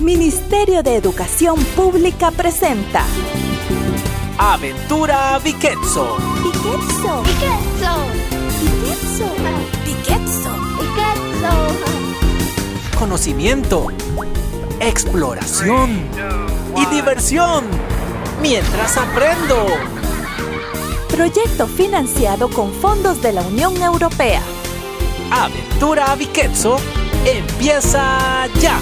Ministerio de Educación Pública presenta Aventura Viquetso. Piquetso. Piquetso. Piquetso. Piquetso. Piquetso. Conocimiento, exploración y diversión. Mientras aprendo. Proyecto financiado con fondos de la Unión Europea. Aventura Viquetso empieza ya.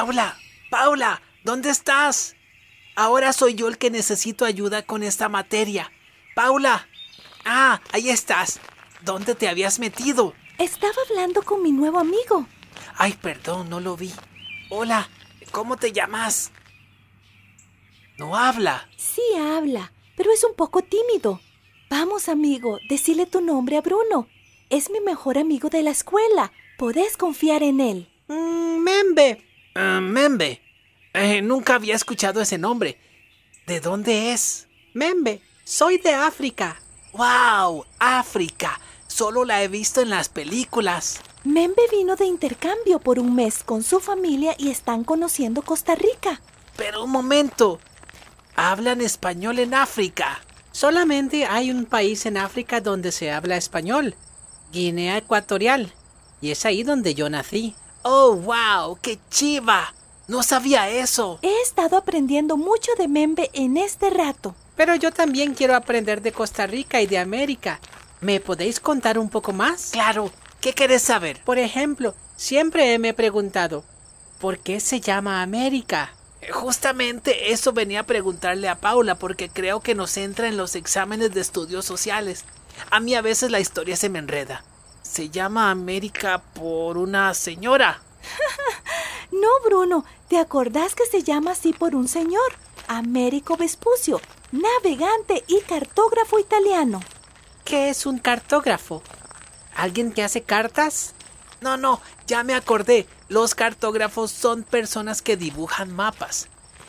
Paula, Paula, ¿dónde estás? Ahora soy yo el que necesito ayuda con esta materia. Paula. Ah, ahí estás. ¿Dónde te habías metido? Estaba hablando con mi nuevo amigo. Ay, perdón, no lo vi. Hola, ¿cómo te llamas? No habla. Sí habla, pero es un poco tímido. Vamos, amigo, decile tu nombre a Bruno. Es mi mejor amigo de la escuela. Podés confiar en él. Mm, Membe. Ah, Membe. Eh, nunca había escuchado ese nombre. ¿De dónde es? Membe, soy de África. ¡Wow! África. Solo la he visto en las películas. Membe vino de intercambio por un mes con su familia y están conociendo Costa Rica. Pero un momento. Hablan español en África. Solamente hay un país en África donde se habla español, Guinea Ecuatorial, y es ahí donde yo nací. ¡Oh, wow! ¡Qué chiva! No sabía eso. He estado aprendiendo mucho de Membe en este rato. Pero yo también quiero aprender de Costa Rica y de América. ¿Me podéis contar un poco más? Claro. ¿Qué querés saber? Por ejemplo, siempre me he preguntado, ¿por qué se llama América? Eh, Justamente eso venía a preguntarle a Paula porque creo que nos entra en los exámenes de estudios sociales. A mí a veces la historia se me enreda. Se llama América por una señora. No, Bruno, ¿te acordás que se llama así por un señor? Américo Vespucio, navegante y cartógrafo italiano. ¿Qué es un cartógrafo? ¿Alguien que hace cartas? No, no, ya me acordé. Los cartógrafos son personas que dibujan mapas.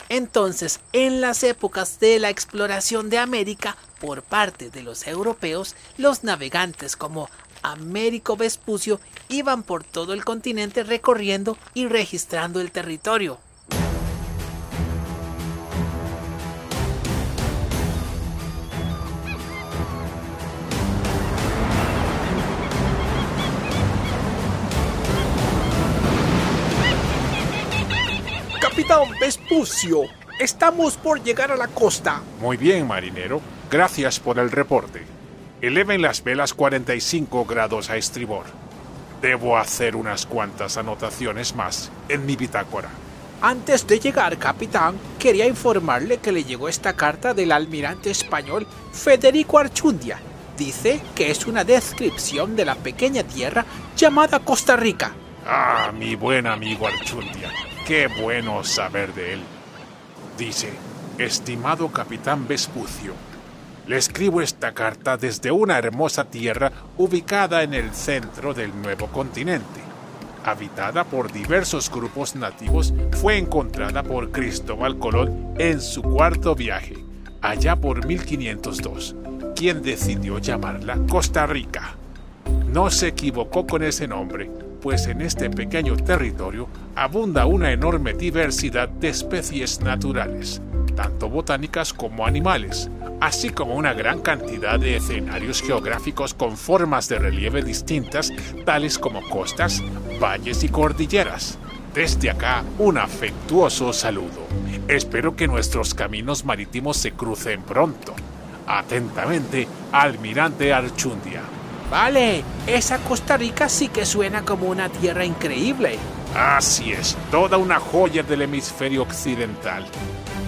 Entonces, en las épocas de la exploración de América por parte de los europeos, los navegantes como Américo Vespucio iban por todo el continente recorriendo y registrando el territorio. Capitán Vespucio, estamos por llegar a la costa. Muy bien, marinero. Gracias por el reporte. Eleven las velas 45 grados a estribor. Debo hacer unas cuantas anotaciones más en mi bitácora. Antes de llegar, capitán, quería informarle que le llegó esta carta del almirante español Federico Archundia. Dice que es una descripción de la pequeña tierra llamada Costa Rica. Ah, mi buen amigo Archundia. Qué bueno saber de él. Dice, estimado capitán Vespucio, le escribo esta carta desde una hermosa tierra ubicada en el centro del nuevo continente. Habitada por diversos grupos nativos, fue encontrada por Cristóbal Colón en su cuarto viaje, allá por 1502, quien decidió llamarla Costa Rica. No se equivocó con ese nombre, pues en este pequeño territorio abunda una enorme diversidad de especies naturales, tanto botánicas como animales, así como una gran cantidad de escenarios geográficos con formas de relieve distintas, tales como costas, valles y cordilleras. Desde acá, un afectuoso saludo. Espero que nuestros caminos marítimos se crucen pronto. Atentamente, Almirante Archundia. Vale, esa Costa Rica sí que suena como una tierra increíble. Así es, toda una joya del hemisferio occidental.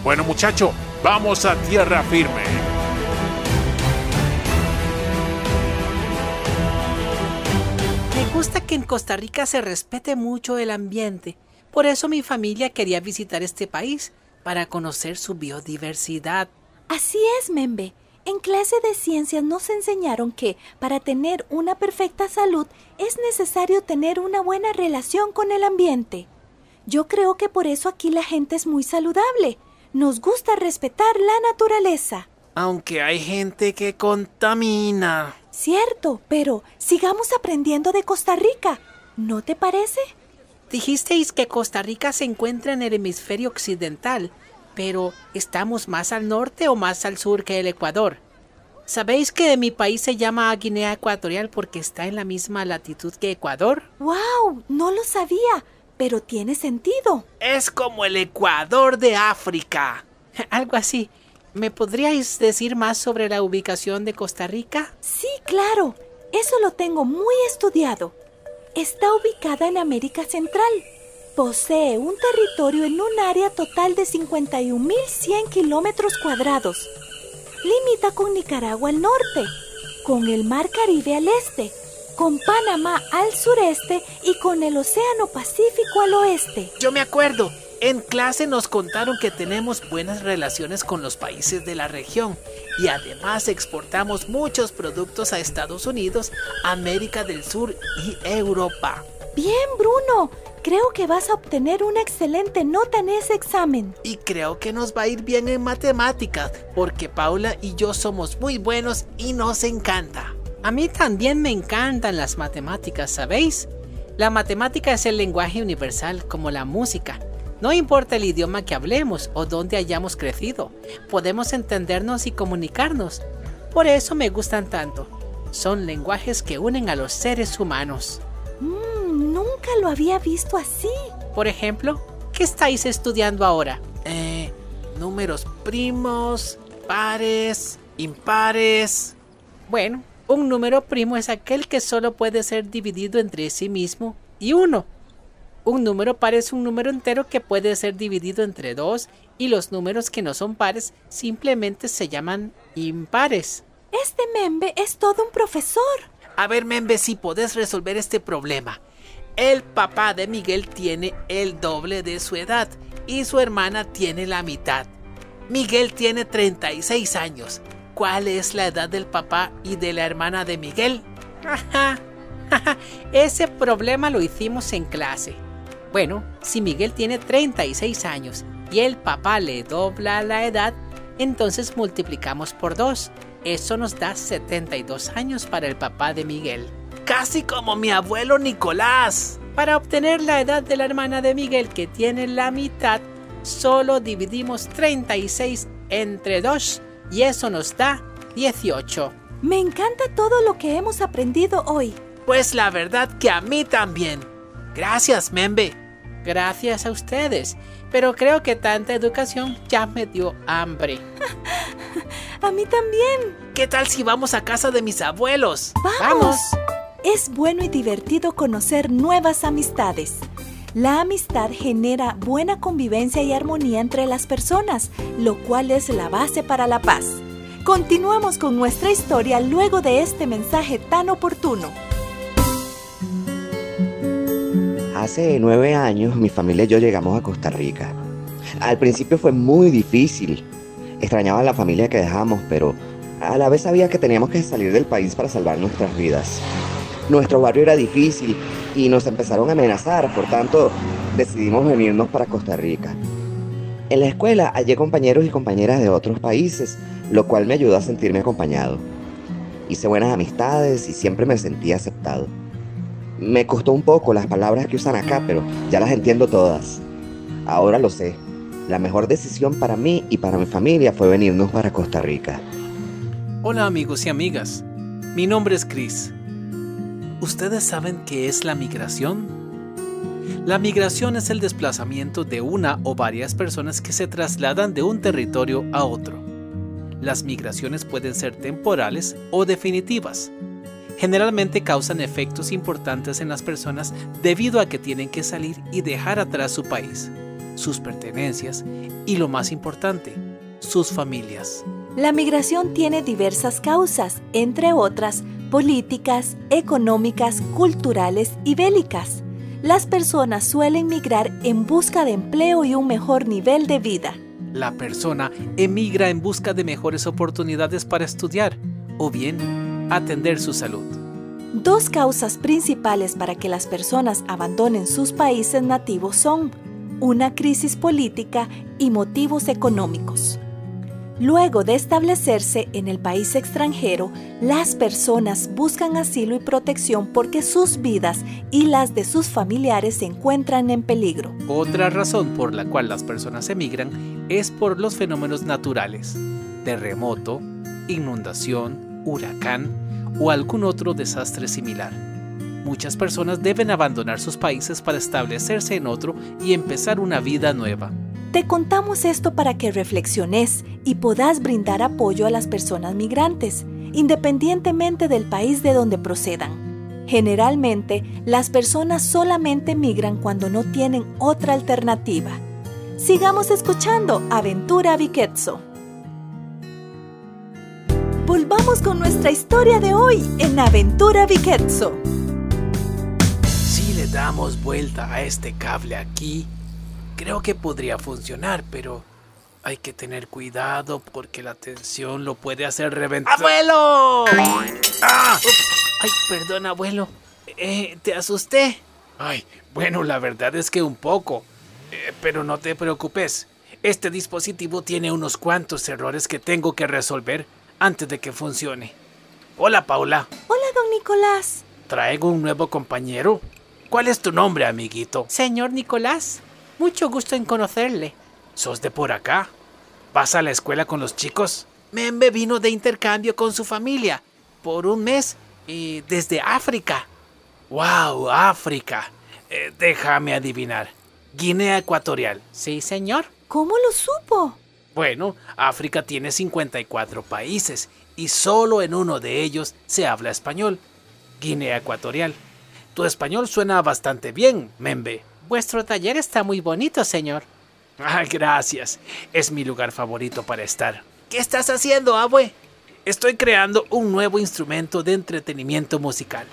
Bueno muchacho, vamos a tierra firme. Gusta que en Costa Rica se respete mucho el ambiente. Por eso mi familia quería visitar este país, para conocer su biodiversidad. Así es, Membe. En clase de ciencias nos enseñaron que para tener una perfecta salud es necesario tener una buena relación con el ambiente. Yo creo que por eso aquí la gente es muy saludable. Nos gusta respetar la naturaleza. Aunque hay gente que contamina. Cierto, pero sigamos aprendiendo de Costa Rica. ¿No te parece? Dijisteis que Costa Rica se encuentra en el hemisferio occidental, pero ¿estamos más al norte o más al sur que el Ecuador? ¿Sabéis que mi país se llama Guinea Ecuatorial porque está en la misma latitud que Ecuador? ¡Wow! No lo sabía, pero tiene sentido. Es como el Ecuador de África. Algo así. ¿Me podríais decir más sobre la ubicación de Costa Rica? Sí, claro. Eso lo tengo muy estudiado. Está ubicada en América Central. Posee un territorio en un área total de 51.100 kilómetros cuadrados. Limita con Nicaragua al norte, con el Mar Caribe al este, con Panamá al sureste y con el Océano Pacífico al oeste. Yo me acuerdo, en clase nos contaron que tenemos buenas relaciones con los países de la región y además exportamos muchos productos a Estados Unidos, América del Sur y Europa. Bien, Bruno. Creo que vas a obtener una excelente nota en ese examen. Y creo que nos va a ir bien en matemáticas, porque Paula y yo somos muy buenos y nos encanta. A mí también me encantan las matemáticas, ¿sabéis? La matemática es el lenguaje universal, como la música. No importa el idioma que hablemos o dónde hayamos crecido, podemos entendernos y comunicarnos. Por eso me gustan tanto. Son lenguajes que unen a los seres humanos. Mmm, nunca lo había visto así. Por ejemplo, ¿qué estáis estudiando ahora? Eh, números primos, pares, impares. Bueno, un número primo es aquel que solo puede ser dividido entre sí mismo y uno. Un número par es un número entero que puede ser dividido entre dos y los números que no son pares simplemente se llaman impares. Este Membe es todo un profesor. A ver, Membe, si podés resolver este problema. El papá de Miguel tiene el doble de su edad y su hermana tiene la mitad. Miguel tiene 36 años. ¿Cuál es la edad del papá y de la hermana de Miguel? Ese problema lo hicimos en clase. Bueno, si Miguel tiene 36 años y el papá le dobla la edad, entonces multiplicamos por 2. Eso nos da 72 años para el papá de Miguel. Casi como mi abuelo Nicolás. Para obtener la edad de la hermana de Miguel que tiene la mitad, solo dividimos 36 entre 2 y eso nos da 18. Me encanta todo lo que hemos aprendido hoy. Pues la verdad que a mí también. Gracias, Membe. Gracias a ustedes, pero creo que tanta educación ya me dio hambre. a mí también. ¿Qué tal si vamos a casa de mis abuelos? ¡Vamos! Es bueno y divertido conocer nuevas amistades. La amistad genera buena convivencia y armonía entre las personas, lo cual es la base para la paz. Continuamos con nuestra historia luego de este mensaje tan oportuno. Hace nueve años mi familia y yo llegamos a Costa Rica. Al principio fue muy difícil. Extrañaba a la familia que dejamos, pero a la vez sabía que teníamos que salir del país para salvar nuestras vidas. Nuestro barrio era difícil y nos empezaron a amenazar, por tanto decidimos venirnos para Costa Rica. En la escuela hallé compañeros y compañeras de otros países, lo cual me ayudó a sentirme acompañado. Hice buenas amistades y siempre me sentí aceptado. Me costó un poco las palabras que usan acá, pero ya las entiendo todas. Ahora lo sé. La mejor decisión para mí y para mi familia fue venirnos para Costa Rica. Hola amigos y amigas. Mi nombre es Chris. ¿Ustedes saben qué es la migración? La migración es el desplazamiento de una o varias personas que se trasladan de un territorio a otro. Las migraciones pueden ser temporales o definitivas generalmente causan efectos importantes en las personas debido a que tienen que salir y dejar atrás su país, sus pertenencias y lo más importante, sus familias. La migración tiene diversas causas, entre otras, políticas, económicas, culturales y bélicas. Las personas suelen migrar en busca de empleo y un mejor nivel de vida. La persona emigra en busca de mejores oportunidades para estudiar o bien atender su salud. Dos causas principales para que las personas abandonen sus países nativos son una crisis política y motivos económicos. Luego de establecerse en el país extranjero, las personas buscan asilo y protección porque sus vidas y las de sus familiares se encuentran en peligro. Otra razón por la cual las personas emigran es por los fenómenos naturales, terremoto, inundación, huracán o algún otro desastre similar. Muchas personas deben abandonar sus países para establecerse en otro y empezar una vida nueva. Te contamos esto para que reflexiones y puedas brindar apoyo a las personas migrantes, independientemente del país de donde procedan. Generalmente, las personas solamente migran cuando no tienen otra alternativa. Sigamos escuchando Aventura Viquetzo. Volvamos con nuestra historia de hoy en Aventura Viquetzo. Si le damos vuelta a este cable aquí, Creo que podría funcionar, pero hay que tener cuidado porque la tensión lo puede hacer reventar. ¡Abuelo! ¡Ah! Ay, perdón, abuelo. Eh, ¿Te asusté? Ay, bueno, la verdad es que un poco. Eh, pero no te preocupes. Este dispositivo tiene unos cuantos errores que tengo que resolver antes de que funcione. Hola, Paula. Hola, don Nicolás. Traigo un nuevo compañero. ¿Cuál es tu nombre, amiguito? Señor Nicolás. Mucho gusto en conocerle. ¿Sos de por acá? ¿Vas a la escuela con los chicos? Membe vino de intercambio con su familia por un mes y desde África. ¡Wow! África. Eh, déjame adivinar. Guinea Ecuatorial. Sí, señor. ¿Cómo lo supo? Bueno, África tiene 54 países y solo en uno de ellos se habla español. Guinea Ecuatorial. Tu español suena bastante bien, Membe. Vuestro taller está muy bonito, señor. Ah, gracias. Es mi lugar favorito para estar. ¿Qué estás haciendo, abue? Estoy creando un nuevo instrumento de entretenimiento musical.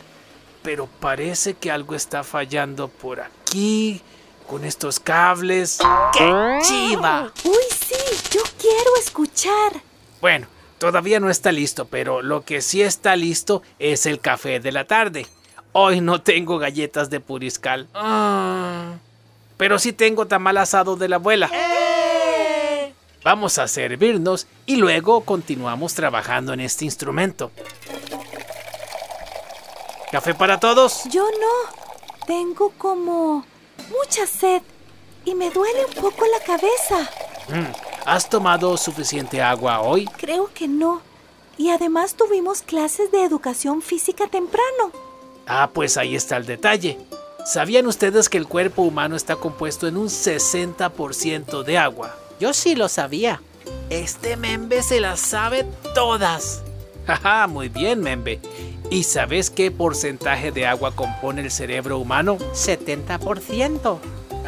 Pero parece que algo está fallando por aquí, con estos cables. ¡Qué chiva! Uy, sí, yo quiero escuchar. Bueno, todavía no está listo, pero lo que sí está listo es el café de la tarde. Hoy no tengo galletas de puriscal. Ah, pero sí tengo tamal asado de la abuela. ¡Eh! Vamos a servirnos y luego continuamos trabajando en este instrumento. ¿Café para todos? Yo no. Tengo como mucha sed y me duele un poco la cabeza. Mm, ¿Has tomado suficiente agua hoy? Creo que no. Y además tuvimos clases de educación física temprano. Ah, pues ahí está el detalle. ¿Sabían ustedes que el cuerpo humano está compuesto en un 60% de agua? Yo sí lo sabía. Este Membe se las sabe todas. Jaja, muy bien, Membe. ¿Y sabes qué porcentaje de agua compone el cerebro humano? 70%.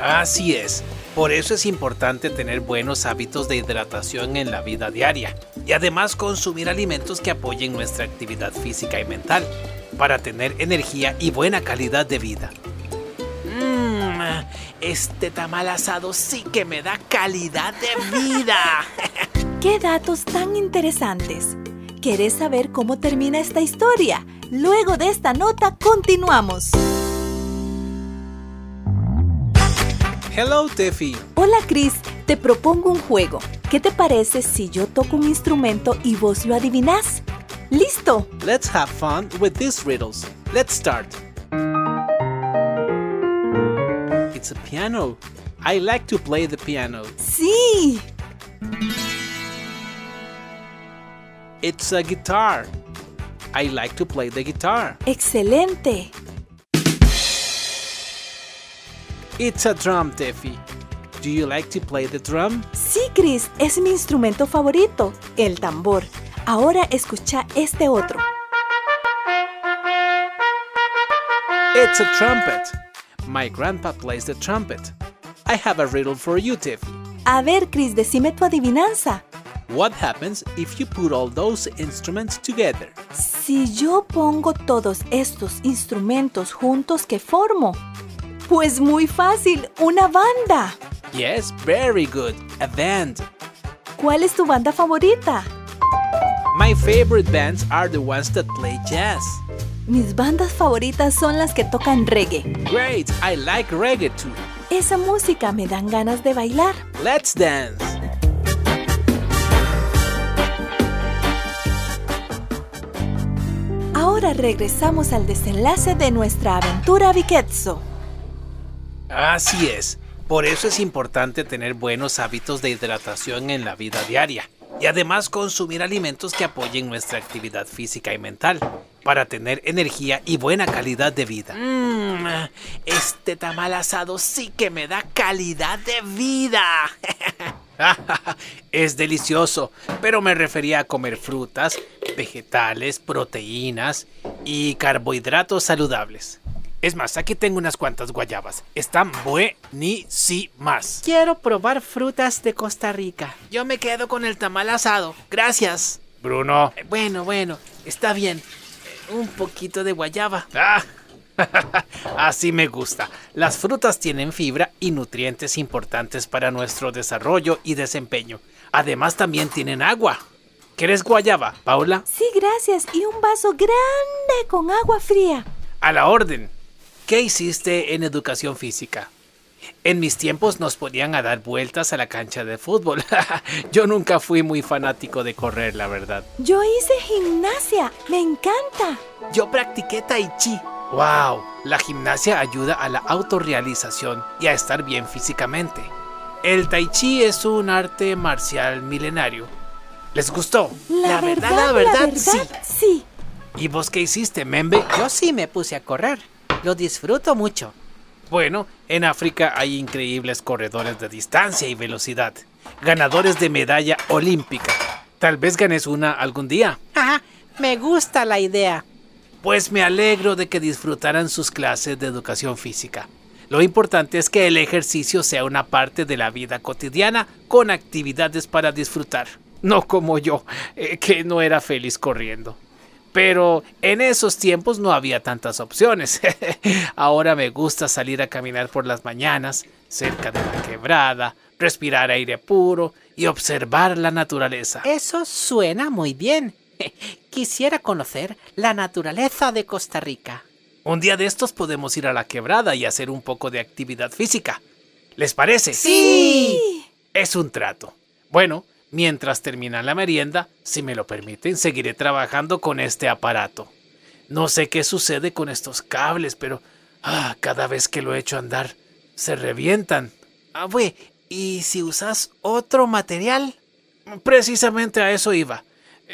Así es. Por eso es importante tener buenos hábitos de hidratación en la vida diaria y además consumir alimentos que apoyen nuestra actividad física y mental para tener energía y buena calidad de vida. Mmm, este tamal asado sí que me da calidad de vida. ¡Qué datos tan interesantes! ¿Querés saber cómo termina esta historia? Luego de esta nota continuamos. Hello, Teffy. Hola, Chris. Te propongo un juego. ¿Qué te parece si yo toco un instrumento y vos lo adivinás? ¡Listo! Let's have fun with these riddles. Let's start. It's a piano. I like to play the piano. ¡Sí! It's a guitar. I like to play the guitar. ¡Excelente! It's a drum, Teffy. Do you like to play the drum? Sí, Chris, es mi instrumento favorito, el tambor. Ahora escucha este otro. It's a trumpet. My grandpa plays the trumpet. I have a riddle for you, Tiffy. A ver, Chris, decime tu adivinanza. What happens if you put all those instruments together? Si yo pongo todos estos instrumentos juntos, ¿qué formo? Pues muy fácil, una banda. Yes, very good. A band. ¿Cuál es tu banda favorita? My favorite bands are the ones that play jazz. Mis bandas favoritas son las que tocan reggae. Great, I like reggae too. Esa música me dan ganas de bailar. Let's dance. Ahora regresamos al desenlace de nuestra aventura Viquetzo. Así es. Por eso es importante tener buenos hábitos de hidratación en la vida diaria y además consumir alimentos que apoyen nuestra actividad física y mental para tener energía y buena calidad de vida. Mmm, este tamal asado sí que me da calidad de vida. es delicioso, pero me refería a comer frutas, vegetales, proteínas y carbohidratos saludables. Es más, aquí tengo unas cuantas guayabas. Están buenísimas. Quiero probar frutas de Costa Rica. Yo me quedo con el tamal asado. Gracias. Bruno. Eh, Bueno, bueno, está bien. Eh, Un poquito de guayaba. Ah, Así me gusta. Las frutas tienen fibra y nutrientes importantes para nuestro desarrollo y desempeño. Además también tienen agua. ¿Quieres guayaba, Paula? Sí, gracias. Y un vaso grande con agua fría. A la orden. ¿Qué hiciste en educación física? En mis tiempos nos ponían a dar vueltas a la cancha de fútbol. Yo nunca fui muy fanático de correr, la verdad. Yo hice gimnasia. Me encanta. Yo practiqué tai chi. ¡Wow! La gimnasia ayuda a la autorrealización y a estar bien físicamente. El tai chi es un arte marcial milenario. ¿Les gustó? La, verdad, la verdad, sí. sí. ¿Y vos qué hiciste, Membe? Yo sí me puse a correr. Lo disfruto mucho. Bueno, en África hay increíbles corredores de distancia y velocidad, ganadores de medalla olímpica. Tal vez ganes una algún día. Ajá, me gusta la idea. Pues me alegro de que disfrutaran sus clases de educación física. Lo importante es que el ejercicio sea una parte de la vida cotidiana con actividades para disfrutar. No como yo, eh, que no era feliz corriendo. Pero en esos tiempos no había tantas opciones. Ahora me gusta salir a caminar por las mañanas, cerca de la quebrada, respirar aire puro y observar la naturaleza. Eso suena muy bien. Quisiera conocer la naturaleza de Costa Rica. Un día de estos podemos ir a la quebrada y hacer un poco de actividad física. ¿Les parece? Sí. Es un trato. Bueno, mientras termina la merienda, si me lo permiten, seguiré trabajando con este aparato. No sé qué sucede con estos cables, pero ah, cada vez que lo echo a andar, se revientan. Ah, güey, ¿y si usas otro material? Precisamente a eso iba.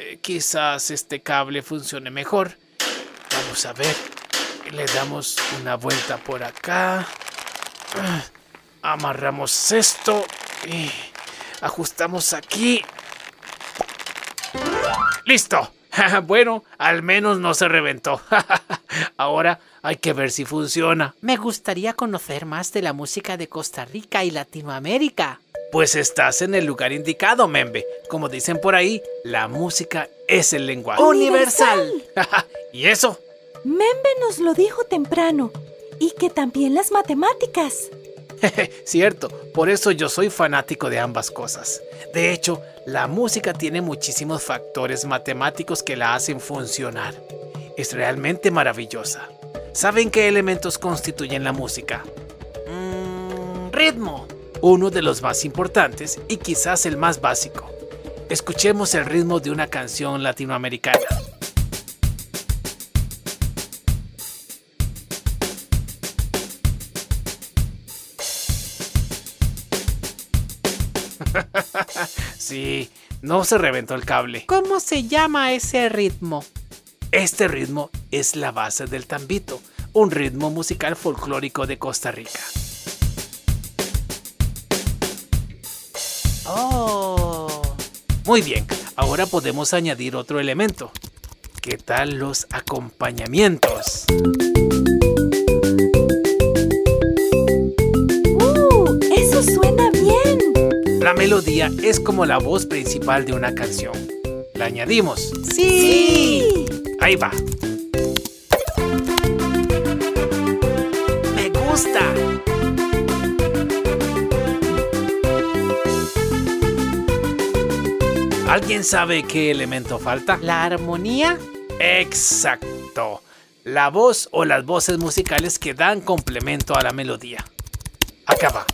Eh, quizás este cable funcione mejor. Vamos a ver. Le damos una vuelta por acá. Ah, Amarramos esto y ajustamos aquí. ¡Listo! bueno, al menos no se reventó. Ahora hay que ver si funciona. Me gustaría conocer más de la música de Costa Rica y Latinoamérica. Pues estás en el lugar indicado, Membe. Como dicen por ahí, la música es el lenguaje Universal. ¿Y eso? Membe nos lo dijo temprano. Y que también las matemáticas. Cierto, por eso yo soy fanático de ambas cosas. De hecho, la música tiene muchísimos factores matemáticos que la hacen funcionar. Es realmente maravillosa. ¿Saben qué elementos constituyen la música? Mm, ritmo. Uno de los más importantes y quizás el más básico. Escuchemos el ritmo de una canción latinoamericana. Sí, no se reventó el cable. ¿Cómo se llama ese ritmo? Este ritmo es la base del tambito, un ritmo musical folclórico de Costa Rica. Oh. Muy bien, ahora podemos añadir otro elemento. ¿Qué tal los acompañamientos? ¡Uh! Eso suena bien. La melodía es como la voz principal de una canción. La añadimos. Sí. Ahí va. ¿Alguien sabe qué elemento falta? ¿La armonía? Exacto. La voz o las voces musicales que dan complemento a la melodía. Acá va.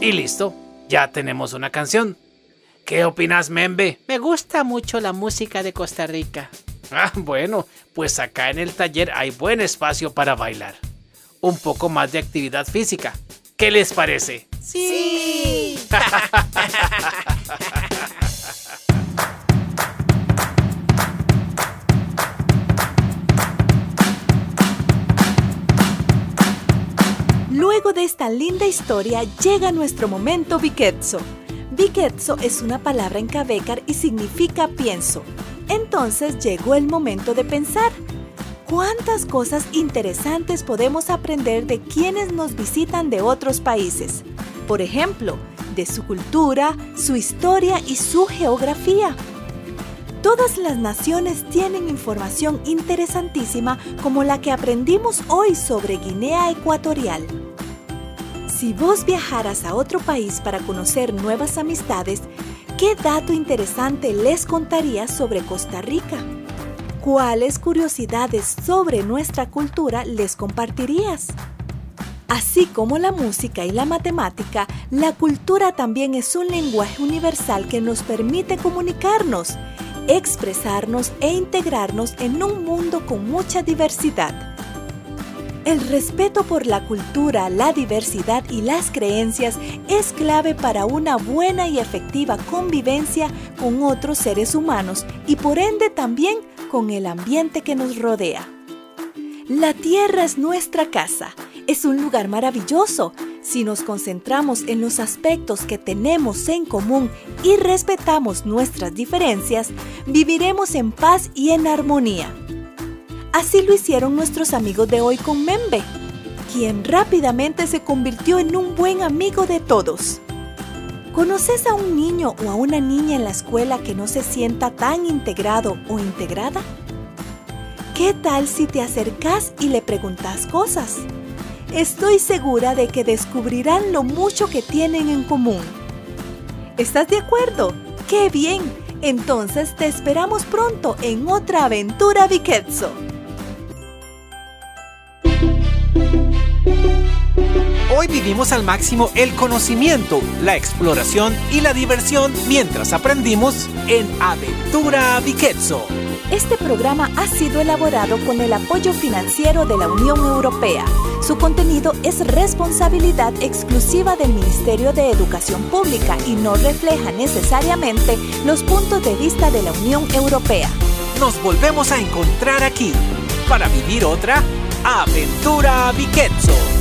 Y listo, ya tenemos una canción. ¿Qué opinas, Membe? Me gusta mucho la música de Costa Rica. Ah, bueno, pues acá en el taller hay buen espacio para bailar. Un poco más de actividad física. ¿Qué les parece? Sí. Luego de esta linda historia llega nuestro momento Viquetzo. Viquetzo es una palabra en Cabecar y significa pienso. Entonces llegó el momento de pensar. ¿Cuántas cosas interesantes podemos aprender de quienes nos visitan de otros países? Por ejemplo, de su cultura, su historia y su geografía. Todas las naciones tienen información interesantísima como la que aprendimos hoy sobre Guinea Ecuatorial. Si vos viajaras a otro país para conocer nuevas amistades, ¿qué dato interesante les contarías sobre Costa Rica? ¿Cuáles curiosidades sobre nuestra cultura les compartirías? Así como la música y la matemática, la cultura también es un lenguaje universal que nos permite comunicarnos, expresarnos e integrarnos en un mundo con mucha diversidad. El respeto por la cultura, la diversidad y las creencias es clave para una buena y efectiva convivencia con otros seres humanos y por ende también con el ambiente que nos rodea. La tierra es nuestra casa, es un lugar maravilloso. Si nos concentramos en los aspectos que tenemos en común y respetamos nuestras diferencias, viviremos en paz y en armonía. Así lo hicieron nuestros amigos de hoy con Membe, quien rápidamente se convirtió en un buen amigo de todos. ¿Conoces a un niño o a una niña en la escuela que no se sienta tan integrado o integrada? ¿Qué tal si te acercas y le preguntas cosas? Estoy segura de que descubrirán lo mucho que tienen en común. ¿Estás de acuerdo? ¡Qué bien! Entonces te esperamos pronto en otra aventura Viquetzo. Hoy vivimos al máximo el conocimiento, la exploración y la diversión mientras aprendimos en Aventura Viquetzo. Este programa ha sido elaborado con el apoyo financiero de la Unión Europea. Su contenido es responsabilidad exclusiva del Ministerio de Educación Pública y no refleja necesariamente los puntos de vista de la Unión Europea. Nos volvemos a encontrar aquí para vivir otra Aventura Viquetzo.